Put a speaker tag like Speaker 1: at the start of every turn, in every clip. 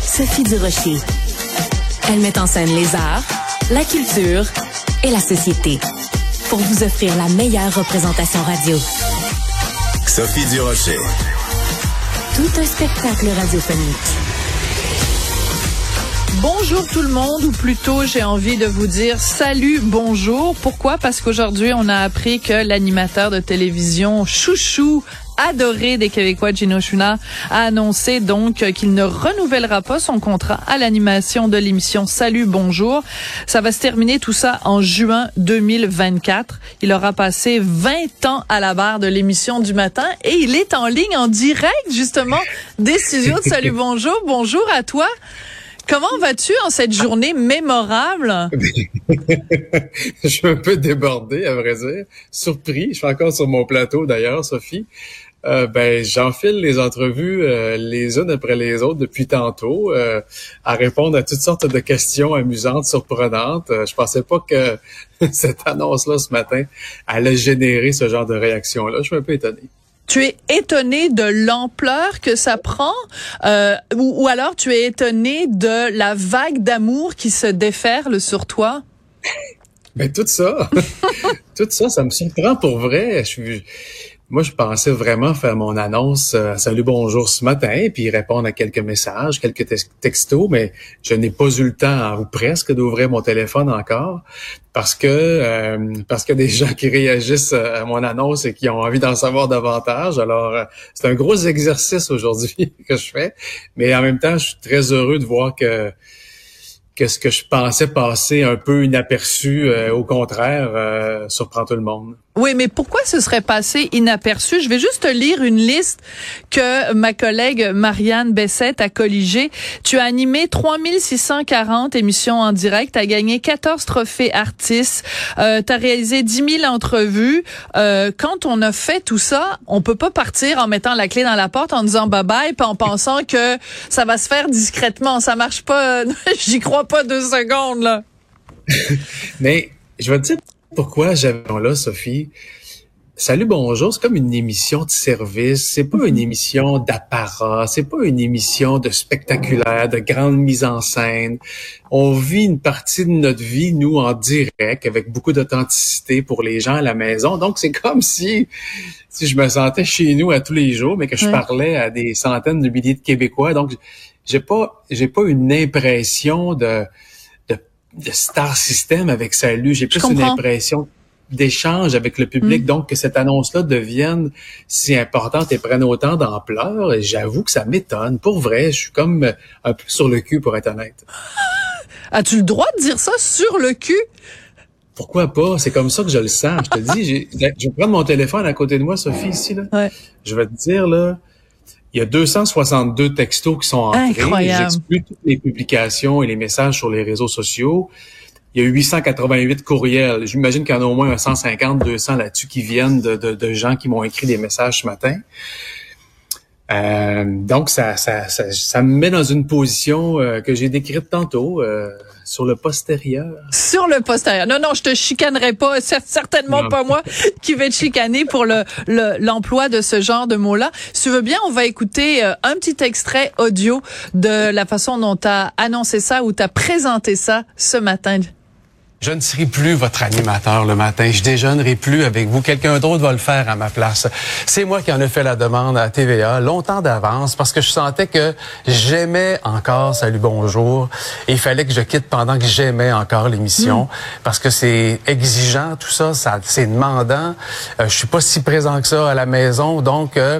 Speaker 1: Sophie Durocher. Elle met en scène les arts, la culture et la société pour vous offrir la meilleure représentation radio.
Speaker 2: Sophie Durocher.
Speaker 1: Tout un spectacle radiophonique.
Speaker 3: Bonjour tout le monde, ou plutôt j'ai envie de vous dire salut, bonjour. Pourquoi? Parce qu'aujourd'hui, on a appris que l'animateur de télévision chouchou adoré des Québécois, Gino Chuna, a annoncé donc qu'il ne renouvellera pas son contrat à l'animation de l'émission Salut, bonjour. Ça va se terminer tout ça en juin 2024. Il aura passé 20 ans à la barre de l'émission du matin et il est en ligne en direct, justement, des studios de Salut, bonjour. Bonjour à toi. Comment vas-tu en cette journée mémorable?
Speaker 4: je suis un peu débordé, à vrai dire. Surpris. Je suis encore sur mon plateau, d'ailleurs, Sophie. Euh, ben, j'enfile les entrevues euh, les unes après les autres depuis tantôt, euh, à répondre à toutes sortes de questions amusantes, surprenantes. je pensais pas que cette annonce-là ce matin allait générer ce genre de réaction-là. Je suis un peu étonné
Speaker 3: tu es étonné de l'ampleur que ça prend euh, ou, alors tu es étonné de la vague d'amour qui se déferle sur toi?
Speaker 4: Ben tout ça, tout ça, ça me surprend pour vrai. Je suis, moi, je pensais vraiment faire mon annonce euh, Salut, bonjour ce matin, puis répondre à quelques messages, quelques textos, mais je n'ai pas eu le temps, ou presque, d'ouvrir mon téléphone encore, parce que euh, parce des gens qui réagissent à mon annonce et qui ont envie d'en savoir davantage. Alors, euh, c'est un gros exercice aujourd'hui que je fais, mais en même temps, je suis très heureux de voir que que ce que je pensais passer un peu inaperçu, au contraire, surprend tout le monde.
Speaker 3: Oui, mais pourquoi ce serait passé inaperçu? Je vais juste lire une liste que ma collègue Marianne Bessette a colligée. Tu as animé 3640 émissions en direct, tu as gagné 14 trophées artistes, euh, tu as réalisé 10 000 entrevues. Euh, quand on a fait tout ça, on peut pas partir en mettant la clé dans la porte en disant bye-bye, puis en pensant que ça va se faire discrètement. Ça marche pas. J'y crois pas deux secondes, là.
Speaker 4: mais je vais te dire pourquoi j'avais là, Sophie? Salut, bonjour, c'est comme une émission de service, c'est pas une émission d'apparat, c'est pas une émission de spectaculaire, de grande mise en scène. On vit une partie de notre vie, nous, en direct, avec beaucoup d'authenticité pour les gens à la maison. Donc, c'est comme si, si je me sentais chez nous à tous les jours, mais que je parlais à des centaines de milliers de Québécois. Donc, j'ai pas, j'ai pas une impression de, de star system avec Salut. J'ai plus une impression d'échange avec le public. Mm. Donc, que cette annonce-là devienne si importante et prenne autant d'ampleur, j'avoue que ça m'étonne. Pour vrai, je suis comme un peu sur le cul, pour être honnête.
Speaker 3: As-tu le droit de dire ça sur le cul?
Speaker 4: Pourquoi pas? C'est comme ça que je le sens. Je te dis, je vais prendre mon téléphone à côté de moi, Sophie, ici. Là. Je vais te dire, là, il y a 262 textos qui sont entrés.
Speaker 3: Incroyable.
Speaker 4: J'exclus toutes les publications et les messages sur les réseaux sociaux. Il y a 888 courriels. J'imagine qu'il y en a au moins 150, 200 là-dessus qui viennent de, de, de gens qui m'ont écrit des messages ce matin. Euh, donc, ça, ça, ça, ça, me met dans une position euh, que j'ai décrite tantôt, euh, sur le postérieur.
Speaker 3: Sur le postérieur. Non, non, je te chicanerai pas. C'est certainement pas moi qui vais te chicaner pour le l'emploi de ce genre de mots-là. Si tu veux bien, on va écouter un petit extrait audio de la façon dont tu as annoncé ça ou tu as présenté ça ce matin.
Speaker 5: Je ne serai plus votre animateur le matin. Je déjeunerai plus avec vous. Quelqu'un d'autre va le faire à ma place. C'est moi qui en ai fait la demande à TVA longtemps d'avance parce que je sentais que j'aimais encore Salut Bonjour. Et il fallait que je quitte pendant que j'aimais encore l'émission parce que c'est exigeant tout ça, ça c'est demandant. Euh, je suis pas si présent que ça à la maison, donc. euh,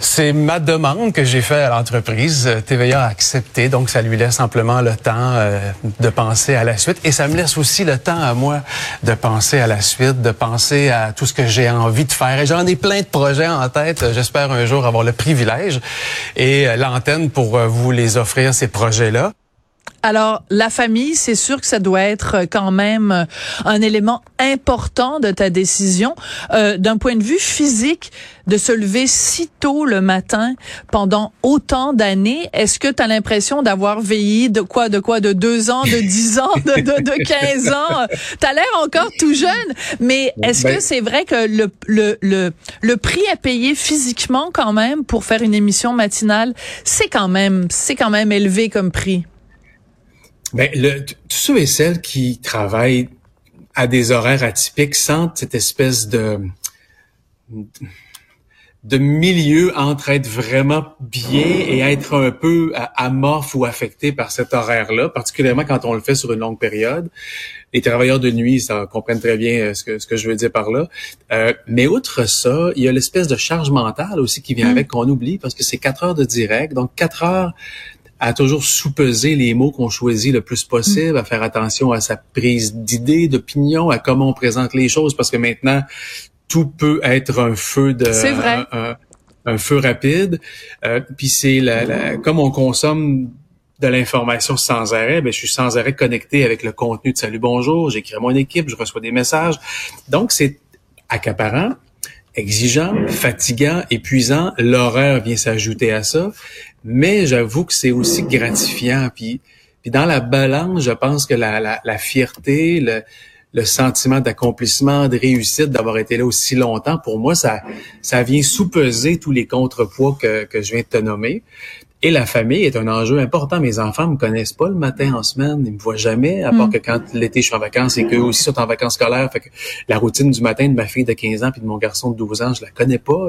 Speaker 5: c'est ma demande que j'ai faite à l'entreprise. Euh, TVA a accepté, donc ça lui laisse amplement le temps euh, de penser à la suite. Et ça me laisse aussi le temps à moi de penser à la suite, de penser à tout ce que j'ai envie de faire. Et j'en ai plein de projets en tête. J'espère un jour avoir le privilège et euh, l'antenne pour vous les offrir, ces projets-là.
Speaker 3: Alors, la famille, c'est sûr que ça doit être euh, quand même euh, un élément important de ta décision. Euh, D'un point de vue physique, de se lever si tôt le matin pendant autant d'années, est-ce que tu as l'impression d'avoir veillé de quoi, de quoi, de deux ans, de dix ans, de, de, de 15 ans? Tu as l'air encore tout jeune, mais est-ce
Speaker 4: Ben-
Speaker 3: que c'est vrai que le, le, le, le prix à payer physiquement quand même pour faire une émission matinale, c'est quand même, c'est quand même élevé comme prix?
Speaker 4: Ben, le, ceux et celles qui travaillent à des horaires atypiques sentent cette espèce de de milieu entre être vraiment bien et être un peu amorphe ou affecté par cet horaire-là, particulièrement quand on le fait sur une longue période. Les travailleurs de nuit, ça comprennent très bien euh, ce que, ce que je veux dire par là. Euh, mais outre ça, il y a l'espèce de charge mentale aussi qui vient avec qu'on oublie parce que c'est quatre heures de direct. Donc quatre heures à toujours sous-peser les mots qu'on choisit le plus possible, à faire attention à sa prise d'idée, d'opinion, à comment on présente les choses, parce que maintenant, tout peut être un feu de
Speaker 3: C'est vrai.
Speaker 4: Un, un- un feu rapide. Euh, puis c'est la, la- comme on consomme de l'information sans arrêt, ben je suis sans arrêt connecté avec le contenu de Salut Bonjour, j'écris à mon équipe, je reçois des messages. Donc c'est accaparant, exigeant, fatigant, épuisant. L'horaire vient s'ajouter à ça, mais j'avoue que c'est aussi gratifiant. Puis, puis dans la balance, je pense que la, la, la fierté, le, le sentiment d'accomplissement, de réussite, d'avoir été là aussi longtemps, pour moi, ça, ça vient sous-peser tous les contrepoids que, que je viens de te nommer. Et la famille est un enjeu important. Mes enfants me connaissent pas le matin en semaine. Ils me voient jamais, à part que quand l'été je suis en vacances et qu'eux aussi sont en vacances scolaires. Fait que la routine du matin de ma fille de 15 ans puis de mon garçon de 12 ans, je la connais pas.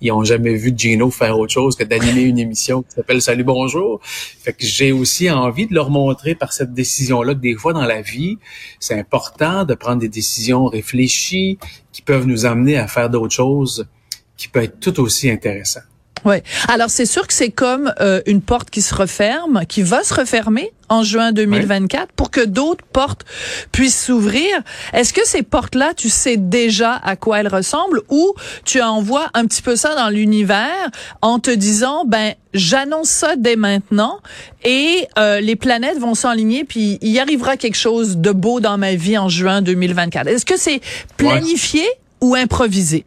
Speaker 4: Ils ont jamais vu Gino faire autre chose que d'animer une émission qui s'appelle Salut Bonjour. Fait que j'ai aussi envie de leur montrer par cette décision-là que des fois dans la vie, c'est important de prendre des décisions réfléchies qui peuvent nous amener à faire d'autres choses qui peuvent être tout aussi intéressantes.
Speaker 3: Oui. Alors c'est sûr que c'est comme euh, une porte qui se referme, qui va se refermer en juin 2024 pour que d'autres portes puissent s'ouvrir. Est-ce que ces portes-là, tu sais déjà à quoi elles ressemblent ou tu envoies un petit peu ça dans l'univers en te disant ben j'annonce ça dès maintenant et euh, les planètes vont s'enligner puis il y arrivera quelque chose de beau dans ma vie en juin 2024. Est-ce que c'est planifié ou improvisé?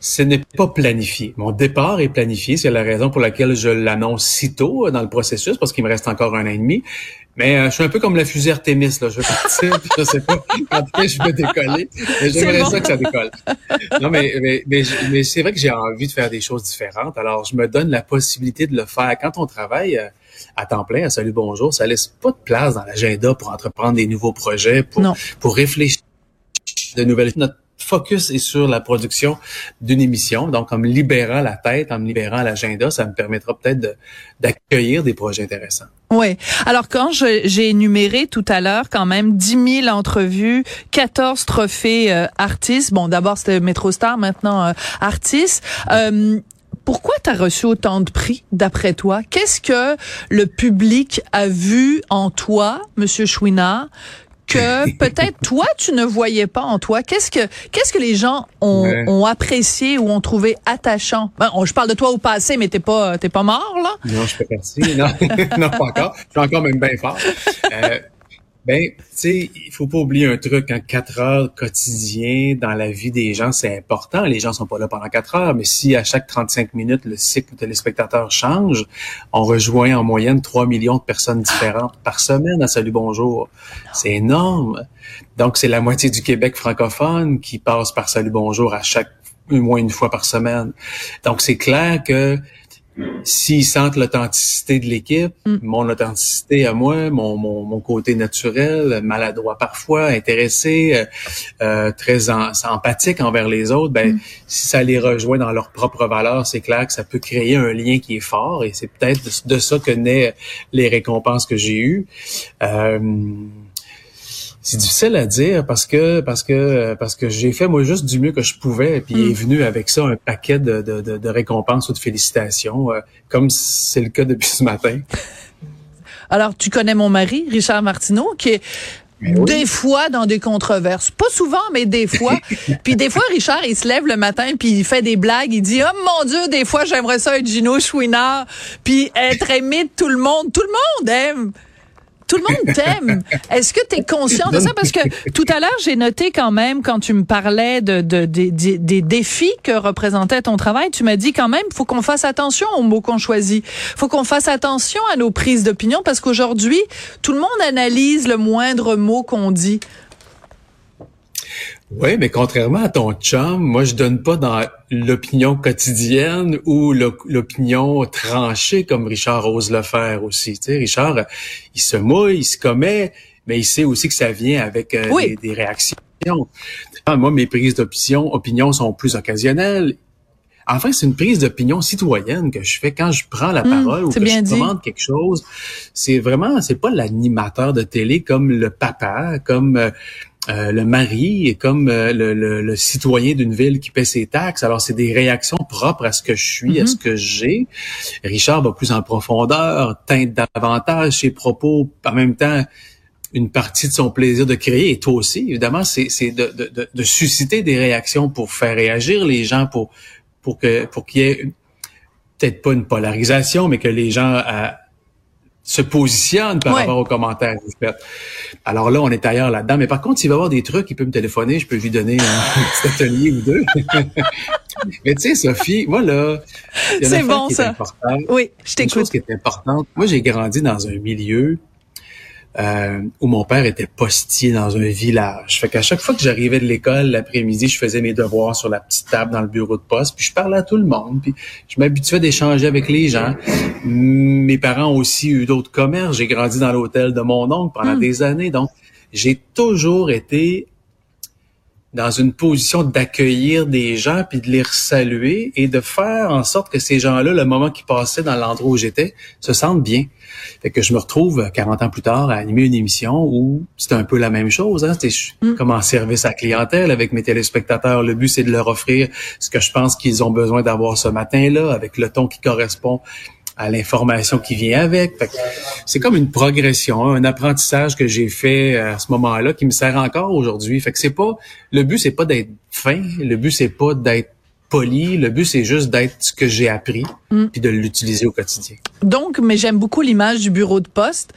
Speaker 4: Ce n'est pas planifié. Mon départ est planifié. C'est la raison pour laquelle je l'annonce si tôt euh, dans le processus, parce qu'il me reste encore un an et demi. Mais euh, je suis un peu comme la fusée Artemis, là. Je vais partir, puis je sais pas quand je vais décoller. Mais j'aimerais
Speaker 3: bon.
Speaker 4: ça que ça décolle. Non, mais, mais, mais, mais c'est vrai que j'ai envie de faire des choses différentes. Alors, je me donne la possibilité de le faire. Quand on travaille euh, à temps plein, à Salut Bonjour, ça laisse pas de place dans l'agenda pour entreprendre des nouveaux projets, pour,
Speaker 3: Non.
Speaker 4: pour réfléchir de nouvelles. Notre focus est sur la production d'une émission. Donc, en me libérant la tête, en me libérant l'agenda, ça me permettra peut-être d'accueillir des projets intéressants.
Speaker 3: Oui. Alors quand j'ai énuméré tout à l'heure quand même 10 000 entrevues, 14 trophées euh, artistes. Bon, d'abord c'était Metro Star, maintenant euh, artistes. Euh, pourquoi tu as reçu autant de prix, d'après toi? Qu'est-ce que le public a vu en toi, Monsieur Chouinard, que peut-être toi, tu ne voyais pas en toi? Qu'est-ce que qu'est-ce que les gens ont,
Speaker 4: Ouais.
Speaker 3: ont apprécié ou ont trouvé attachant? Ben, on- je parle de toi au passé, mais t'es pas, t'es pas mort, là?
Speaker 4: Non, je fais partie. Non, non, pas encore. Je suis encore même bien fort. Euh, ben, tu sais, il faut pas oublier un truc. En quatre heures quotidien dans la vie des gens, c'est important. Les gens sont pas là pendant quatre heures, mais si à chaque 35 minutes, le cycle téléspectateur change, on rejoint en moyenne 3 millions de personnes différentes par semaine à Salut Bonjour. C'est énorme. Donc, c'est la moitié du Québec francophone qui passe par Salut Bonjour à chaque au moins une fois par semaine. Donc, c'est clair que s'ils sentent l'authenticité de l'équipe,
Speaker 3: Mm.
Speaker 4: mon authenticité à moi, mon, mon, mon côté naturel, maladroit parfois, intéressé, euh, euh, très en- empathique envers les autres, ben
Speaker 3: Mm.
Speaker 4: si ça les rejoint dans leurs propres valeurs, c'est clair que ça peut créer un lien qui est fort et c'est peut-être de, de ça que naissent les récompenses que j'ai eues. Euh, c'est difficile à dire parce que parce que parce que j'ai fait moi juste du mieux que je pouvais puis
Speaker 3: Mm.
Speaker 4: est venu avec ça un paquet de, de, de, récompenses ou de félicitations euh, comme c'est le cas depuis ce matin.
Speaker 3: Alors, tu connais mon mari, Richard Martineau, qui est
Speaker 4: Ben oui.
Speaker 3: des fois dans des controverses. Pas souvent, mais des fois. puis des fois, Richard, il se lève le matin, puis il fait des blagues. Il dit, oh mon Dieu, des fois, j'aimerais ça être Gino Chouinard, puis être aimé de tout le monde. Tout le monde aime. Tout le monde t'aime. Est-ce que tu es conscient de ça? Parce que tout à l'heure, j'ai noté quand même, quand tu me parlais de, de- des- des défis que représentait ton travail, tu m'as dit quand même, faut qu'on fasse attention aux mots qu'on choisit. faut qu'on fasse attention à nos prises d'opinion parce qu'aujourd'hui, tout le monde analyse le moindre mot qu'on dit.
Speaker 4: Oui, mais contrairement à ton chum, moi je donne pas dans l'opinion quotidienne ou l'o- l'opinion tranchée comme Richard ose le faire aussi. Tu sais, Richard, il se mouille, il se commet, mais il sait aussi que ça vient avec euh,
Speaker 3: Oui.
Speaker 4: des, des réactions. Ah, Moi, mes prises d'opinion opinion sont plus occasionnelles. Enfin, c'est une prise d'opinion citoyenne que je fais quand je prends la
Speaker 3: Hum,
Speaker 4: parole ou que je
Speaker 3: dit.
Speaker 4: commande quelque chose. C'est vraiment, c'est pas l'animateur de télé comme le papa, comme euh, euh, le mari et comme euh, le, le- le citoyen d'une ville qui paie ses taxes. Alors, c'est des réactions propres à ce que je suis, à ce que j'ai. Richard va plus en profondeur, teinte davantage ses propos, en même temps une partie de son plaisir de créer, et toi aussi, évidemment, c'est de, de, de, de susciter des réactions pour faire réagir les gens, pour pour que pour qu'il y ait peut-être pas une polarisation, mais que les gens euh, se positionnent par
Speaker 3: Ouais.
Speaker 4: rapport aux commentaires que. Alors là, on est ailleurs là-dedans. Mais par contre, s'il va y avoir des trucs, il peut me téléphoner, je peux lui donner un, petit atelier ou deux. mais tu sais, Sophie, moi là, il y a une
Speaker 3: C'est bon,
Speaker 4: qui
Speaker 3: ça. Oui, je
Speaker 4: Une chose
Speaker 3: t'écoute.
Speaker 4: qui est importante. Moi, j'ai grandi dans un milieu euh, où mon père était postier dans un village. Fait qu'à chaque fois que j'arrivais de l'école l'après-midi, je faisais mes devoirs sur la petite table dans le bureau de poste, puis je parlais à tout le monde, puis je m'habituais d'échanger avec les gens. Mes parents ont aussi eu d'autres commerces. J'ai grandi dans l'hôtel de mon oncle pendant
Speaker 3: Hmm.
Speaker 4: des années, donc j'ai toujours été dans une position d'accueillir des gens puis de les saluer et de faire en sorte que ces gens-là, le moment qu'ils passaient dans l'endroit où j'étais, se sentent bien. Fait que je me retrouve 40 ans plus tard à animer une émission où c'est un peu la même chose. Hein? C'était
Speaker 3: Mm.
Speaker 4: comme en service à clientèle avec mes téléspectateurs. Le but, c'est de leur offrir ce que je pense qu'ils ont besoin d'avoir ce matin-là avec le ton qui correspond à l'information qui vient avec. C'est comme une progression, un apprentissage que j'ai fait à ce moment-là qui me sert encore aujourd'hui. Fait que c'est pas le but c'est pas d'être fin, le but c'est pas d'être poli, le but c'est juste d'être ce que j'ai appris
Speaker 3: Mm.
Speaker 4: puis de l'utiliser au quotidien.
Speaker 3: Donc, mais j'aime beaucoup l'image du bureau de poste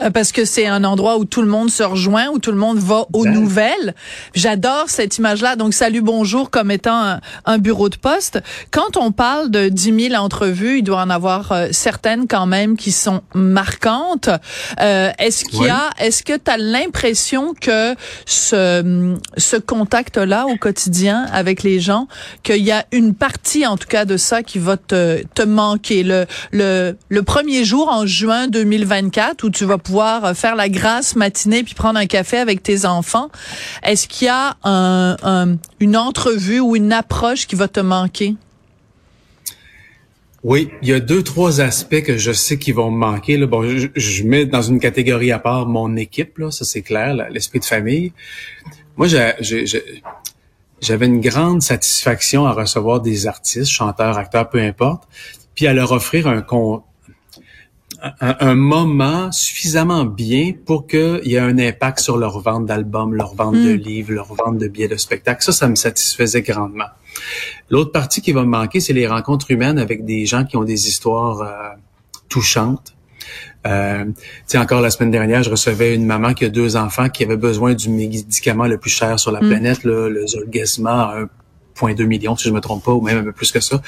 Speaker 3: euh, parce que c'est un endroit où tout le monde se rejoint, où tout le monde va aux nouvelles. J'adore cette image-là. Donc, salut, bonjour comme étant un, un bureau de poste. Quand on parle de 10 000 entrevues, il doit en avoir euh, certaines quand même qui sont marquantes. Euh, est-ce qu'il y a, est-ce que tu as l'impression que ce, ce contact-là au quotidien avec les gens, qu'il y a une partie en tout cas de ça qui va te, te manquer le, le, le premier jour en juin 2024 où tu vas pouvoir faire la grasse matinée puis prendre un café avec tes enfants. Est-ce qu'il y a un, un- une entrevue ou une approche qui va te manquer?
Speaker 4: Oui, il y a deux, trois aspects que je sais qui vont me manquer. Là. Bon, je, je mets dans une catégorie à part mon équipe, là, ça c'est clair, l'esprit de famille. Moi, j'ai- j'avais une grande satisfaction à recevoir des artistes, chanteurs, acteurs, peu importe, puis à leur offrir un, con, un, un moment suffisamment bien pour qu'il y ait un impact sur leur vente d'albums, leur vente de
Speaker 3: Mm.
Speaker 4: livres, leur vente de billets de spectacle. Ça, ça me satisfaisait grandement. L'autre partie qui va me manquer, c'est les rencontres humaines avec des gens qui ont des histoires euh, touchantes. Euh, tu sais, encore la semaine dernière, je recevais une maman qui a deux enfants qui avait besoin du médicament le plus cher sur la
Speaker 3: Mm.
Speaker 4: planète, là, le un 1,2 million, si je me trompe pas, ou même un peu plus que ça.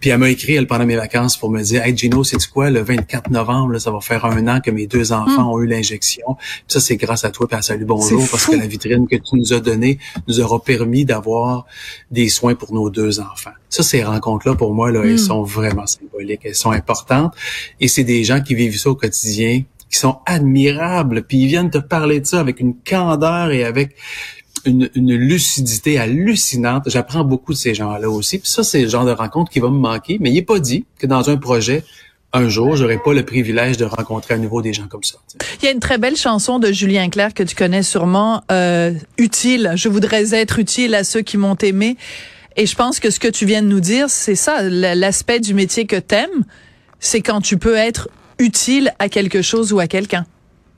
Speaker 4: Puis elle m'a écrit, elle, pendant mes vacances, pour me dire, « Hey, Gino, c'est quoi, le 24 novembre, là, ça va faire un an que mes deux enfants
Speaker 3: Hmm.
Speaker 4: ont eu l'injection. Ça, c'est grâce à toi, puis à Salut Bonjour, parce que la vitrine que tu nous as donnée nous aura permis d'avoir des soins pour nos deux enfants. Ça, ces rencontres-là, pour moi, là, elles sont vraiment symboliques, elles sont importantes. Et c'est des gens qui vivent ça au quotidien, qui sont admirables, puis ils viennent te parler de ça avec une candeur et avec une, une lucidité hallucinante. J'apprends beaucoup de ces gens-là aussi. Puis ça, c'est le genre de rencontre qui va me manquer. Mais il n'est pas dit que dans un projet, un jour, j'aurai pas le privilège de rencontrer à nouveau des gens comme ça.
Speaker 3: Il y a une très belle chanson de Julien Clerc que tu connais sûrement, euh, Utile. Je voudrais être utile à ceux qui m'ont aimé. Et je pense que ce que tu viens de nous dire, c'est ça, l'aspect du métier que t'aimes, c'est quand tu peux être utile à quelque chose ou à quelqu'un.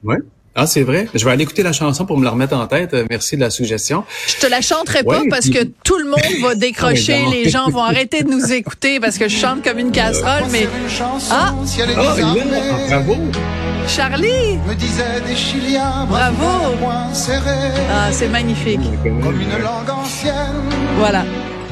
Speaker 4: Ouais. Ah, c'est vrai? Je vais aller écouter la chanson pour me la remettre en tête. Euh, Merci de la suggestion.
Speaker 3: Je te la chanterai pas parce
Speaker 4: puis-
Speaker 3: que tout le monde va décrocher,
Speaker 4: Ah,
Speaker 3: les gens vont arrêter de nous écouter parce que je chante comme une casserole, mais ah,
Speaker 4: Ah, il est là. bravo.
Speaker 3: Charlie,
Speaker 6: me disait des Chiliens,
Speaker 3: Bravo.
Speaker 6: serré,
Speaker 3: ah, c'est magnifique.
Speaker 6: comme une langue ancienne.
Speaker 3: Voilà.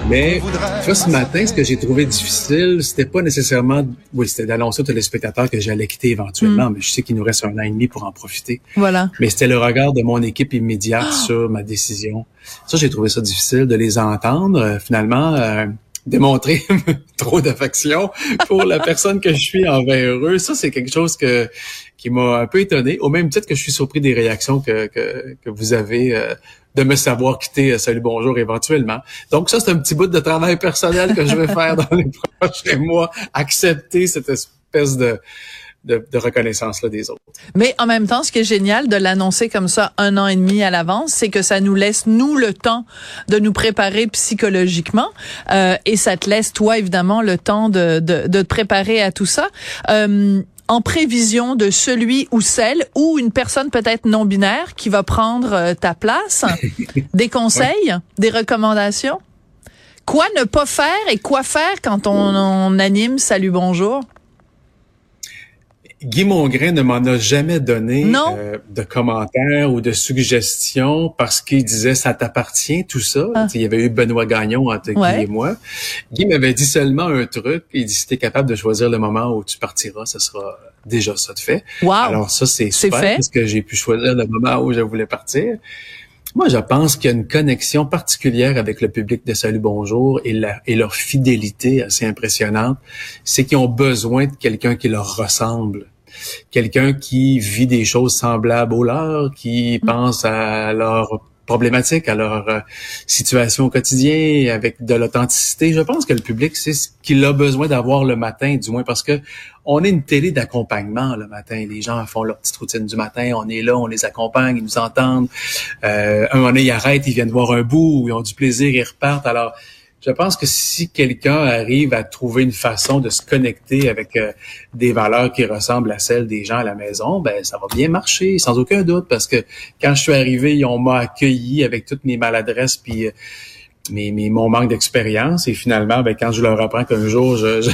Speaker 4: Mais tu vois, ce matin, ce que j'ai trouvé difficile, c'était pas nécessairement, oui, c'était d'annoncer aux téléspectateurs que j'allais quitter éventuellement, mais je sais qu'il nous reste un an et demi pour en profiter.
Speaker 3: Voilà.
Speaker 4: Mais c'était le regard de mon équipe immédiate sur ma décision. Ça, j'ai trouvé ça difficile de les entendre. Euh, finalement, euh, démontrer trop d'affection pour la personne que je suis envers eux, ça, c'est quelque chose que qui m'a un peu étonné, au même titre que je suis surpris des réactions que, que, que vous avez euh, de me savoir quitter euh, Salut Bonjour éventuellement. Donc ça, c'est un petit bout de travail personnel que je vais faire dans les prochains mois, accepter cette espèce de, de, de reconnaissance-là des autres.
Speaker 3: Mais en même temps, ce qui est génial de l'annoncer comme ça un an et demi à l'avance, c'est que ça nous laisse, nous, le temps de nous préparer psychologiquement. Euh, et ça te laisse, toi, évidemment, le temps de, de, de te préparer à tout ça. Euh, en prévision de celui ou celle ou une personne peut-être non binaire qui va prendre euh, ta place, des conseils, des recommandations? Quoi ne pas faire et quoi faire quand on, on anime Salut Bonjour?
Speaker 4: Guy Mongrain ne m'en a jamais donné euh, de commentaires ou de suggestions parce qu'il disait ça t'appartient tout ça?
Speaker 3: Ah.
Speaker 4: Il y avait eu Benoît Gagnon entre
Speaker 3: Ouais.
Speaker 4: Guy et moi. Guy m'avait dit seulement un truc. Il dit si t'es capable de choisir le moment où tu partiras, ce sera déjà ça de fait.
Speaker 3: Wow!
Speaker 4: Alors ça c'est
Speaker 3: C'est
Speaker 4: super
Speaker 3: fait.
Speaker 4: parce que j'ai pu choisir le moment où je voulais partir. Moi, je pense qu'il y a une connexion particulière avec le public de Salut Bonjour et, la, et leur fidélité assez impressionnante. C'est qu'ils ont besoin de quelqu'un qui leur ressemble. Quelqu'un qui vit des choses semblables aux leurs, qui pense à leurs problématiques, à leur euh, situation au quotidien, avec de l'authenticité. Je pense que le public, c'est ce qu'il a besoin d'avoir le matin, du moins parce que on est une télé d'accompagnement le matin. Les gens font leur petite routine du matin, on est là, on les accompagne, ils nous entendent. Euh, un moment donné, ils arrêtent, ils viennent voir un bout, ils ont du plaisir, ils repartent. Alors, je pense que si quelqu'un arrive à trouver une façon de se connecter avec euh, des valeurs qui ressemblent à celles des gens à la maison, ben ça va bien marcher, sans aucun doute, parce que quand je suis arrivé, ont m'a accueilli avec toutes mes maladresses puis mes, mes, mon manque d'expérience. Et finalement, ben, quand je leur apprends qu'un jour, je, je-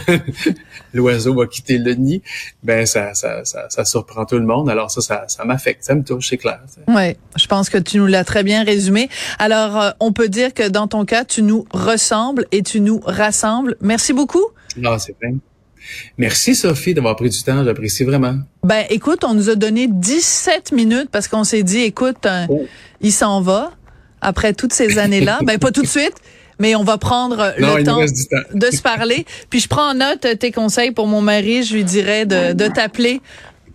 Speaker 4: l'oiseau va quitter le nid, ben ça, ça, ça, ça surprend tout le monde. Alors ça, ça, ça m'affecte, ça me touche, c'est clair.
Speaker 3: Oui, je pense que tu nous l'as très bien résumé. Alors, euh, on peut dire que dans ton cas, tu nous ressembles et tu nous rassembles. Merci beaucoup.
Speaker 4: Ah, c'est vrai. Merci Sophie d'avoir pris du temps, j'apprécie vraiment.
Speaker 3: Ben, écoute, on nous a donné 17 minutes parce qu'on s'est dit, écoute, euh,
Speaker 4: Oh.
Speaker 3: il s'en va après toutes ces années-là. ben, pas tout de suite, mais on va prendre
Speaker 4: Non,
Speaker 3: le temps de se parler. Puis je prends en note tes conseils pour mon mari. Je lui dirais de, de t'appeler